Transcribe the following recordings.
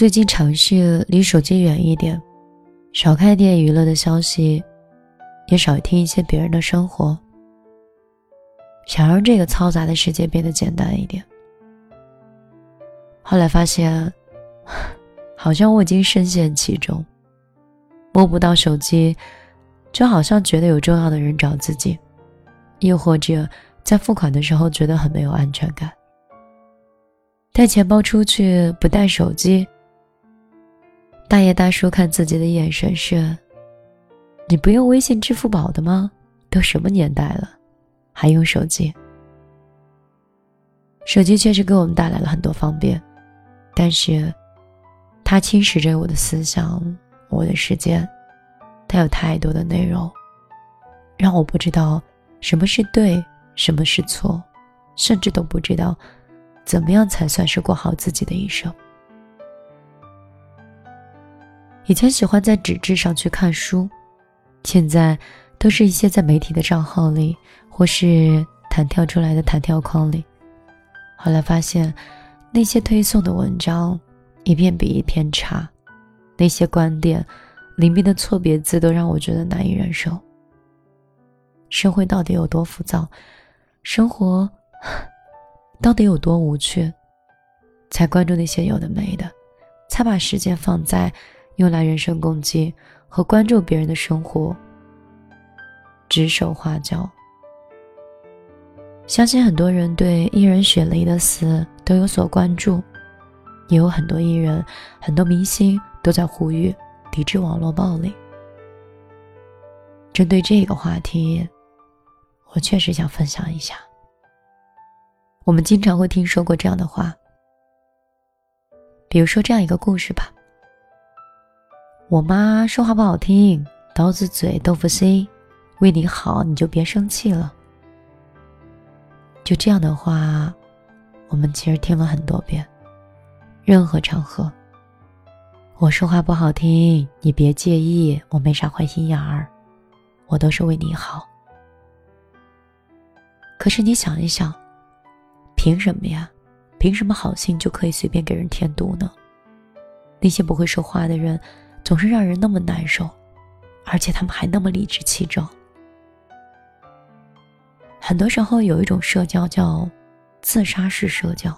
最近尝试离手机远一点，少看点娱乐的消息，也少听一些别人的生活，想让这个嘈杂的世界变得简单一点。后来发现，好像我已经深陷其中，摸不到手机，就好像觉得有重要的人找自己，又或者在付款的时候觉得很没有安全感。带钱包出去不带手机，大爷大叔看自己的眼神是：“你不用微信、支付宝的吗？都什么年代了，还用手机？”手机确实给我们带来了很多方便，但是，它侵蚀着我的思想、我的时间，它有太多的内容，让我不知道什么是对，什么是错，甚至都不知道。怎么样才算是过好自己的一生？以前喜欢在纸质上去看书，现在都是一些在媒体的账号里，或是弹跳出来的弹跳框里。后来发现，那些推送的文章一篇比一篇差，那些观点里面的错别字都让我觉得难以忍受。社会到底有多浮躁？生活？到底有多无趣，才关注那些有的没的，才把时间放在用来人身攻击和关注别人的生活，指手画脚。相信很多人对艺人雪梨的死都有所关注，也有很多艺人、很多明星都在呼吁抵制网络暴力。针对这个话题，我确实想分享一下。我们经常会听说过这样的话，比如说这样一个故事吧：我妈说话不好听，刀子嘴豆腐心，为你好你就别生气了。就这样的话，我们其实听了很多遍。任何场合，我说话不好听，你别介意，我没啥坏心眼儿，我都是为你好。可是你想一想。凭什么呀？凭什么好心就可以随便给人添堵呢？那些不会说话的人，总是让人那么难受，而且他们还那么理直气壮。很多时候有一种社交叫自杀式社交，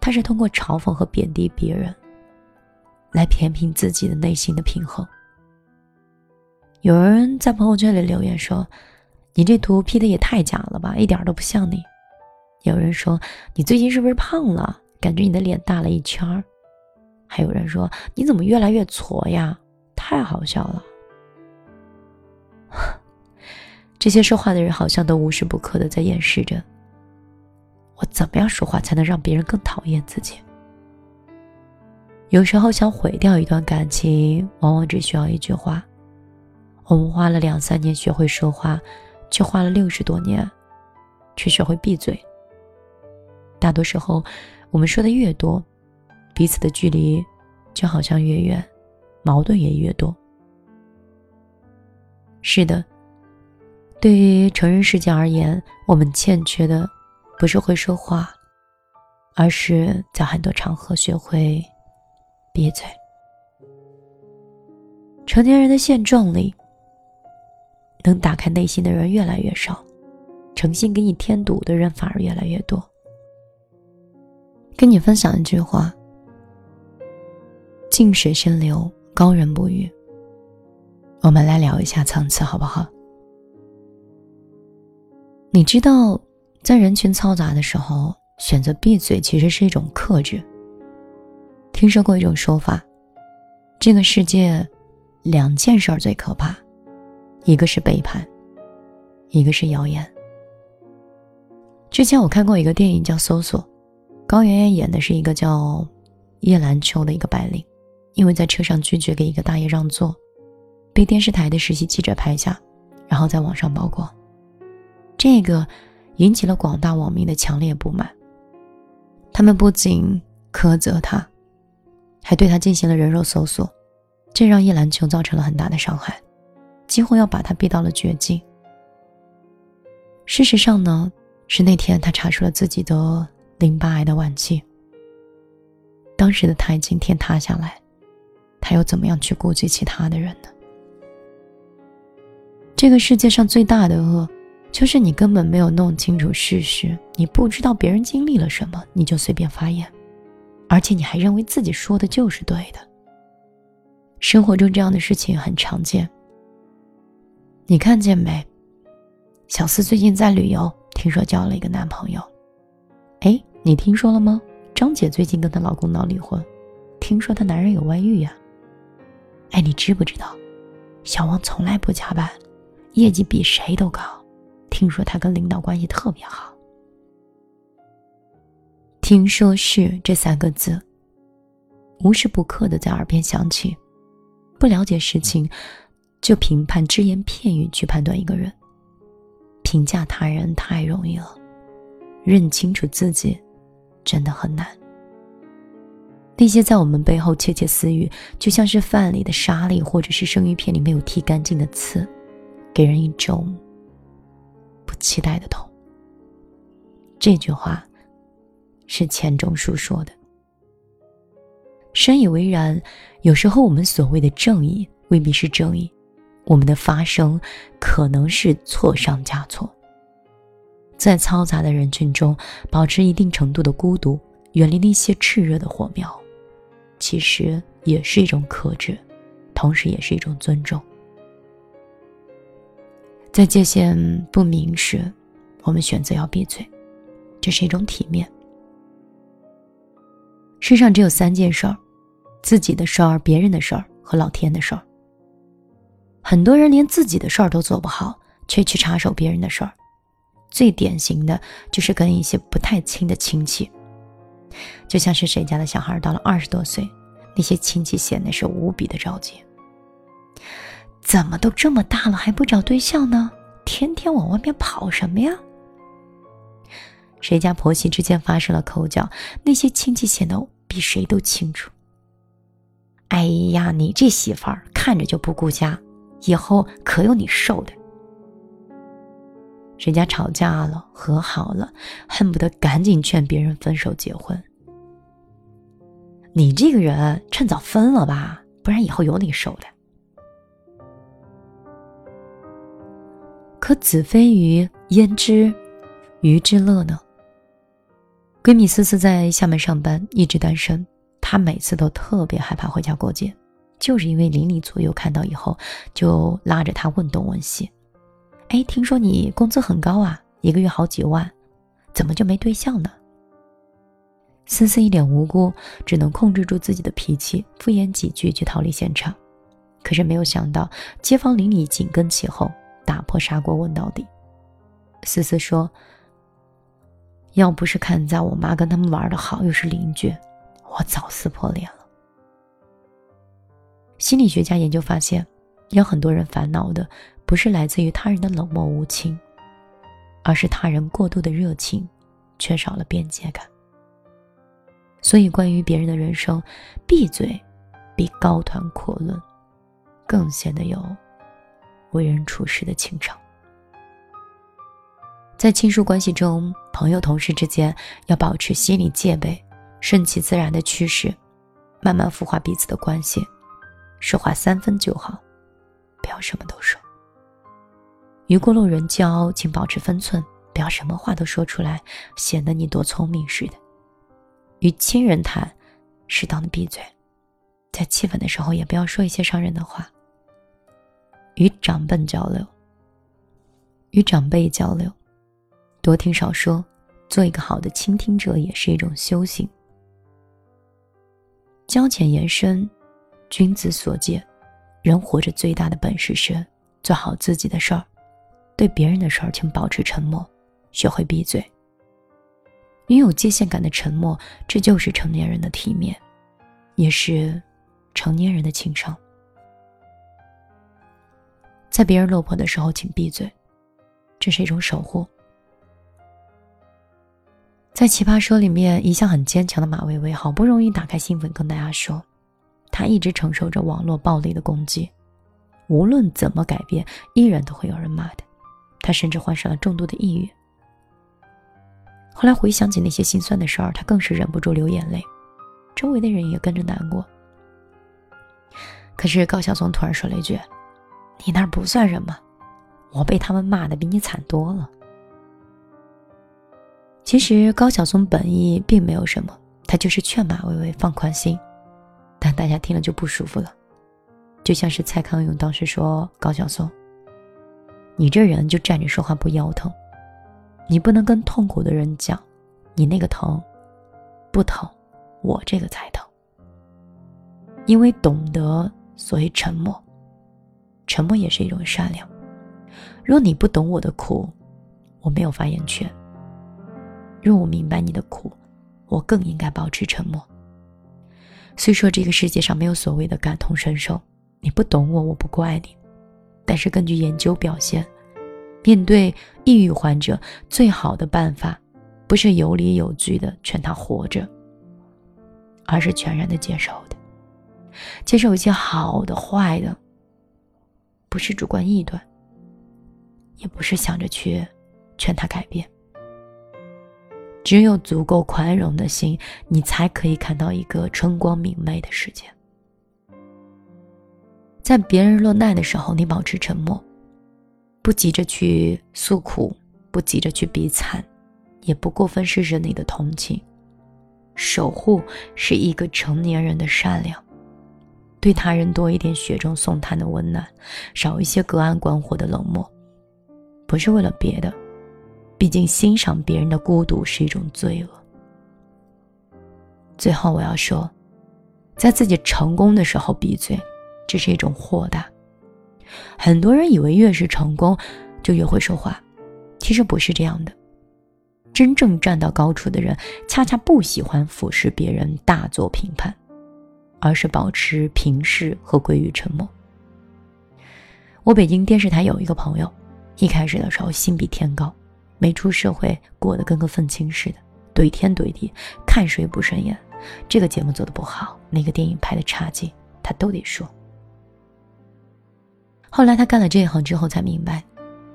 它是通过嘲讽和贬低别人，来填平自己的内心的平衡。有人在朋友圈里留言说：“你这图 P 的也太假了吧，一点都不像你。”有人说你最近是不是胖了？感觉你的脸大了一圈儿。还有人说你怎么越来越挫呀？太好笑了。这些说话的人好像都无时不刻的在掩饰着，我怎么样说话才能让别人更讨厌自己？有时候想毁掉一段感情，往往只需要一句话。我们花了两三年学会说话，却花了六十多年，去学会闭嘴。大多时候，我们说的越多，彼此的距离就好像越远，矛盾也越多。是的，对于成人世界而言，我们欠缺的不是会说话，而是在很多场合学会闭嘴。成年人的现状里，能打开内心的人越来越少，诚心给你添堵的人反而越来越多。跟你分享一句话：“静水深流，高人不语。”我们来聊一下层次，好不好？你知道，在人群嘈杂的时候，选择闭嘴其实是一种克制。听说过一种说法：这个世界，两件事儿最可怕，一个是背叛，一个是谣言。之前我看过一个电影叫《搜索》。高圆圆演的是一个叫叶兰秋的一个白领，因为在车上拒绝给一个大爷让座，被电视台的实习记者拍下，然后在网上曝光。这个引起了广大网民的强烈不满，他们不仅苛责他，还对他进行了人肉搜索，这让叶兰秋造成了很大的伤害，几乎要把他逼到了绝境。事实上呢，是那天他查出了自己的。淋巴癌的晚期。当当时的他已经天塌下来，他又怎么样去顾及其他的人呢？这个世界上最大的恶，就是你根本没有弄清楚事实，你不知道别人经历了什么，你就随便发言，而且你还认为自己说的就是对的。生活中这样的事情很常见。你看见没？小四最近在旅游，听说交了一个男朋友。哎，你听说了吗？张姐最近跟她老公闹离婚，听说她男人有外遇呀。你知不知道？小王从来不加班。业绩比谁都高，听说他跟领导关系特别好。听说是这三个字，无时不刻的在耳边响起。不了解事情，就评判只言片语去判断一个人。评价他人太容易了，认清楚自己，真的很难。那些在我们背后窃窃私语，就像是饭里的沙粒，或者是生鱼片里没有剔干净的刺。给人一种不期待的痛。这句话是钱钟书说的。深以为然。有时候我们所谓的正义未必是正义，我们的发声可能是错上加错。在嘈杂的人群中，保持一定程度的孤独，远离那些炽热的火苗，其实也是一种克制，同时也是一种尊重。在界限不明时，我们选择要闭嘴，这是一种体面。世上只有三件事儿：自己的事儿、别人的事儿和老天的事儿。很多人连自己的事儿都做不好，却去插手别人的事儿。最典型的就是跟一些不太亲的亲戚，就像是谁家的小孩到了二十多岁，那些亲戚显得是无比的着急。怎么都这么大了还不找对象呢？天天往外面跑什么呀？谁家婆媳之间发生了口角，那些亲戚显得比谁都清楚。哎呀，你这媳妇儿看着就不顾家，以后可有你受的。谁家吵架了和好了，恨不得赶紧劝别人分手结婚。你这个人趁早分了吧，不然以后有你受的。可子非鱼，焉知鱼之乐呢？闺蜜思思在厦门上班，一直单身。她每次都特别害怕回家过节，就是因为邻里左右看到以后，就拉着她问东问西。哎，听说你工资很高啊，一个月好几万，怎么就没对象呢？思思一脸无辜，只能控制住自己的脾气，敷衍几句就逃离现场。可是没有想到，街坊邻里紧跟其后。打破砂锅问到底。思思说：“要不是看在我妈跟他们玩的好，又是邻居，我早撕破脸了。”心理学家研究发现，有很多人烦恼的不是来自于他人的冷漠无情，而是他人过度的热情，缺少了边界感。所以，关于别人的人生，闭嘴比高谈阔论更显得有。为人处事的情长，在亲属关系中，朋友、同事之间要保持心理戒备，顺其自然的趋势，慢慢孵化彼此的关系。说话三分就好，不要什么都说。与过路人交，请保持分寸，不要什么话都说出来，显得你多聪明似的。与亲人谈，适当的闭嘴，在气愤的时候也不要说一些伤人的话。与长辈交流，与长辈交流，多听少说，做一个好的倾听者也是一种修行。交浅言深，君子所见。人活着最大的本事是做好自己的事儿，对别人的事儿请保持沉默，学会闭嘴。拥有界限感的沉默，这就是成年人的体面，也是成年人的情商。在别人落魄的时候，请闭嘴，这是一种守护。在《奇葩说》里面，一向很坚强的马薇薇好不容易打开心扉跟大家说，她一直承受着网络暴力的攻击，无论怎么改变，依然都会有人骂她。她甚至患上了重度的抑郁。后来回想起那些心酸的事儿，他更是忍不住流眼泪。周围的人也跟着难过。可是高晓松突然说了一句：“你那不算什么，我被他们骂的比你惨多了。”其实高晓松本意并没有什么，他就是劝马薇薇放宽心，但大家听了就不舒服了，就像是蔡康永当时说高晓松：“你这人就站着说话不腰疼，你不能跟痛苦的人讲，你那个疼，不疼，我这个才疼。”因为懂得。所以沉默，沉默也是一种善良。若你不懂我的苦，我没有发言权。若我明白你的苦，我更应该保持沉默。虽说这个世界上没有所谓的感同身受，你不懂我，我不怪你。但是根据研究表现，面对抑郁患者，最好的办法，不是有理有据的劝他活着，而是全然的接受的。接受一些好的、坏的，不是主观臆断，也不是想着去劝他改变。只有足够宽容的心，你才可以看到一个春光明媚的世界。在别人落难的时候，你保持沉默，不急着去诉苦，不急着去比惨，也不过分施舍你的同情。守护是一个成年人的善良。对他人多一点雪中送炭的温暖，少一些隔岸观火的冷漠，不是为了别的，毕竟欣赏别人的孤独是一种罪恶。最后我要说，在自己成功的时候闭嘴，这是一种豁达。很多人以为越是成功，就越会说话，其实不是这样的。真正站到高处的人，恰恰不喜欢俯视别人，大做评判。而是保持平视和归于沉默。我北京电视台有一个朋友，一开始的时候心比天高，没出社会过得跟个愤青似的，怼天怼地，看谁不顺眼，这个节目做的不好，那个电影拍的差劲，他都得说。后来他干了这一行之后，才明白，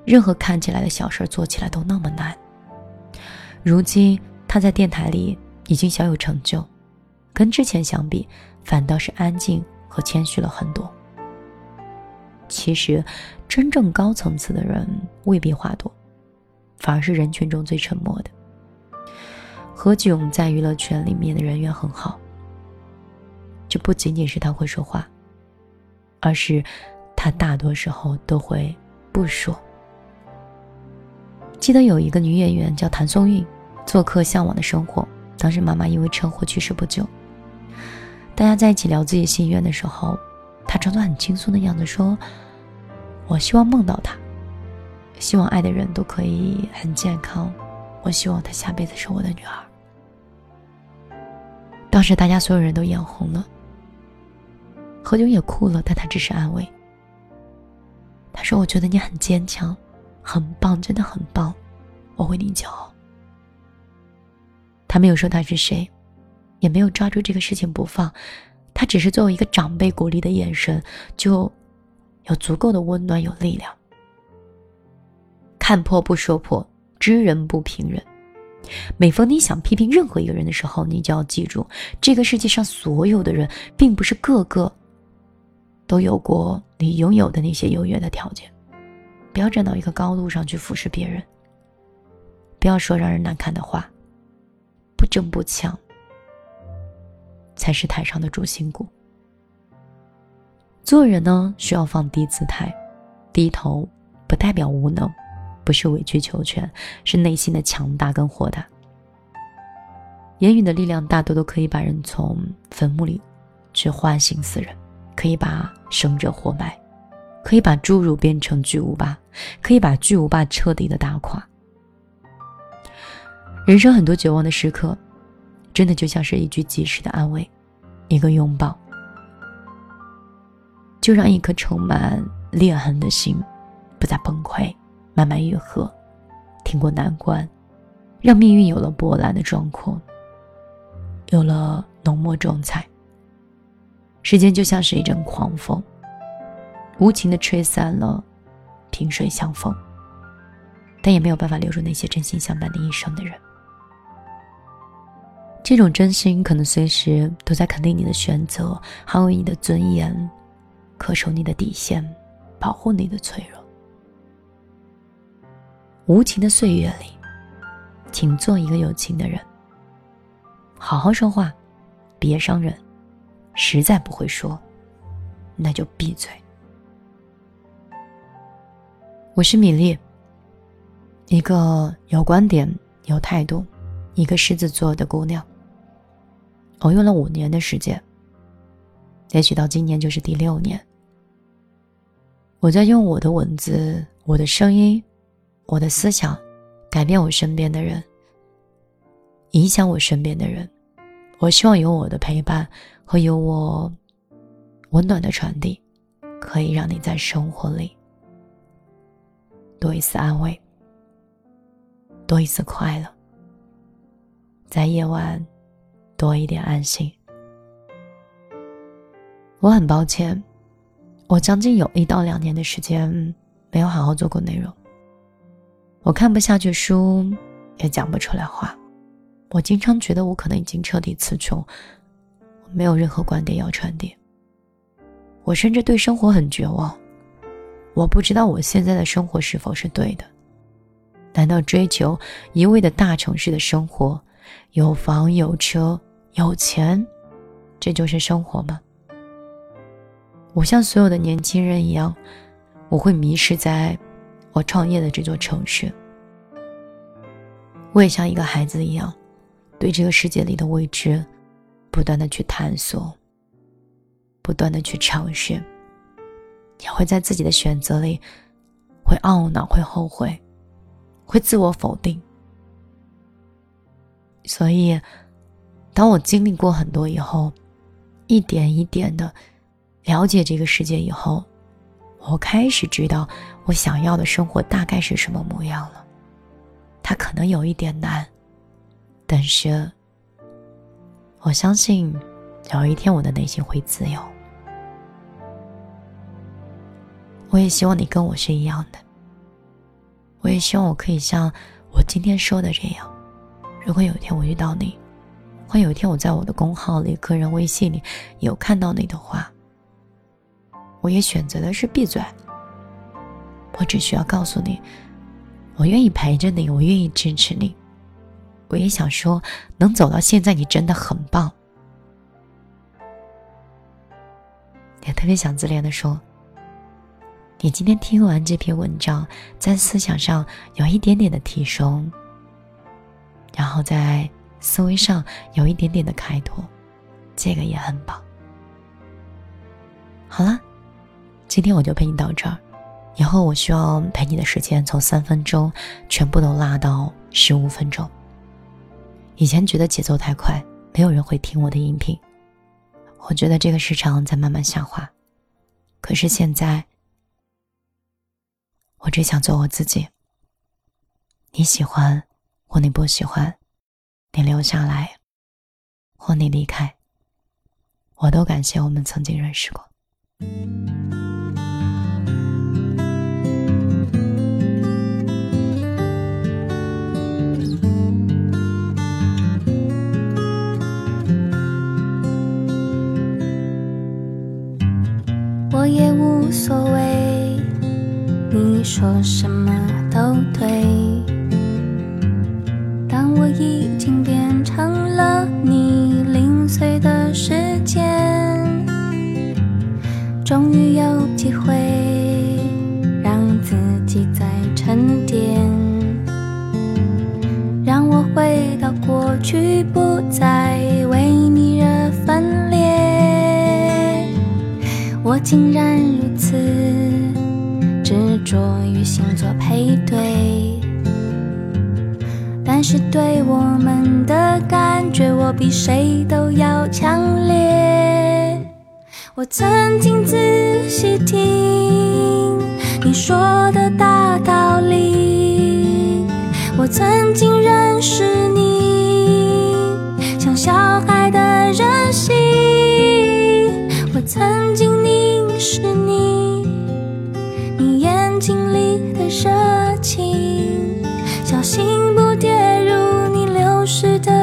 任何看起来的小事做起来都那么难。如今他在电台里已经小有成就，跟之前相比。反倒是安静和谦虚了很多。其实，真正高层次的人未必话多，反而是人群中最沉默的。何炅在娱乐圈里面的人缘很好，这不仅仅是他会说话，而是他大多时候都会不说。记得有一个女演员叫谭松韵，做客《向往的生活》，当时妈妈因为车祸去世不久。大家在一起聊自己心愿的时候，她装作很轻松的样子说：“我希望梦到他，希望爱的人都可以很健康，我希望他下辈子是我的女儿。”当时大家所有人都眼红了，何炅也哭了，但他只是安慰。说：“我觉得你很坚强，很棒，真的很棒，我为你骄傲。”他没有说他是谁。也没有抓住这个事情不放，他只是作为一个长辈鼓励的眼神，就有足够的温暖，有力量。看破不说破，知人不评人。每逢你想批评任何一个人的时候，你就要记住，这个世界上所有的人，并不是个个都有过你拥有的那些优越的条件。不要站到一个高度上去俯视别人，不要说让人难看的话，不争不抢。才是台上的主心骨。做人呢，需要放低姿态，低头不代表无能，不是委曲求全，是内心的强大跟豁达。言语的力量大多都可以把人从坟墓里去唤醒死人，可以把生者活埋，可以把侏儒变成巨无霸，可以把巨无霸彻底的打垮。人生很多绝望的时刻。真的就像是一句及时的安慰，一个拥抱，就让一颗充满裂痕的心不再崩溃，慢慢愈合，挺过难关，让命运有了波澜的壮阔，有了浓墨重彩。时间就像是一阵狂风，无情的吹散了萍水相逢，但也没有办法留住那些真心相伴的一生的人。这种真心可能随时都在肯定你的选择，捍卫你的尊严，恪守你的底线，保护你的脆弱。无情的岁月里，请做一个有情的人。好好说话，别伤人。实在不会说，那就闭嘴。我是米粒，一个有观点、有态度，一个狮子座的姑娘。我用了五年的时间，也许到今年就是第六年。我在用我的文字、我的声音、我的思想，改变我身边的人，影响我身边的人。我希望有我的陪伴会有我温暖的传递，可以让你在生活里多一丝安慰，多一丝快乐，在夜晚。多一点安心。我很抱歉，我将近有一到两年的时间没有好好做过内容。我看不下去书，也讲不出来话。我经常觉得我可能已经彻底词穷，没有任何观点要传递。我甚至对生活很绝望。我不知道我现在的生活是否是对的？难道追求一味的大城市的生活，有房有车？有钱，这就是生活吗？我像所有的年轻人一样，我会迷失在我创业的这座城市。我也像一个孩子一样，对这个世界里的未知，不断的去探索，不断的去尝试，也会在自己的选择里，会懊恼，会后悔，会自我否定。所以。当我经历过很多以后，一点一点的了解这个世界以后，我开始知道我想要的生活大概是什么模样了。它可能有一点难，但是我相信有一天我的内心会自由。我也希望你跟我是一样的。我也希望我可以像我今天说的这样，如果有一天我遇到你。会有一天，我在我的公号里、个人微信里有看到你的话，我也选择的是闭嘴。我只需要告诉你，我愿意陪着你，我愿意支持你。我也想说，能走到现在，你真的很棒。也特别想自恋的说，你今天听完这篇文章，在思想上有一点点的提升，然后在。思维上有一点点的开拓，这个也很棒。好了，今天我就陪你到这儿，以后我需要陪你的时间从三分钟全部都拉到十五分钟。以前觉得节奏太快，没有人会听我的音频，我觉得这个市场在慢慢下滑。可是现在，我只想做我自己。你喜欢或你不喜欢。你留下来，或你离开，我都感谢我们曾经认识过。我也无所谓，你说什么都对。竟然如此执着于星座配对。但是对我们的感觉，我比谁都要强烈。我曾经仔细听你说的大道理，我曾经认识你像小孩的任性，我曾经凝是你，你眼睛里的热情，小心不。跌入你流失的。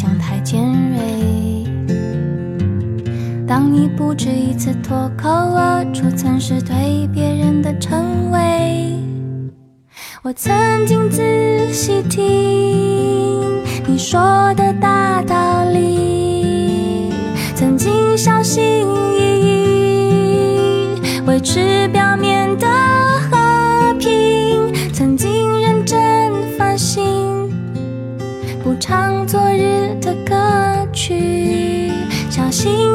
想太尖锐？当你不止一次脱口而出曾是对别人的称谓，我曾经仔细听你说的大道理，曾经小心翼翼维持唱昨日的歌曲，小心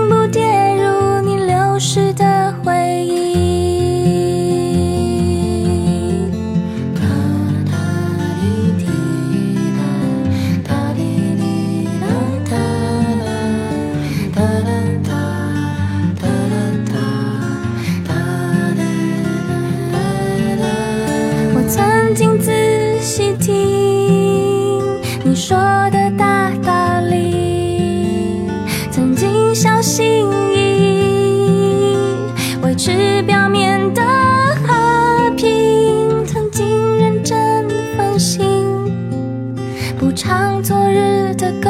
昨日的歌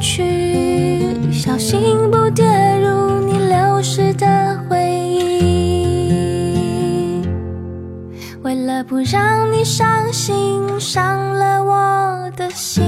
曲，小心不跌入你流失的回忆。为了不让你伤心，伤了我的心。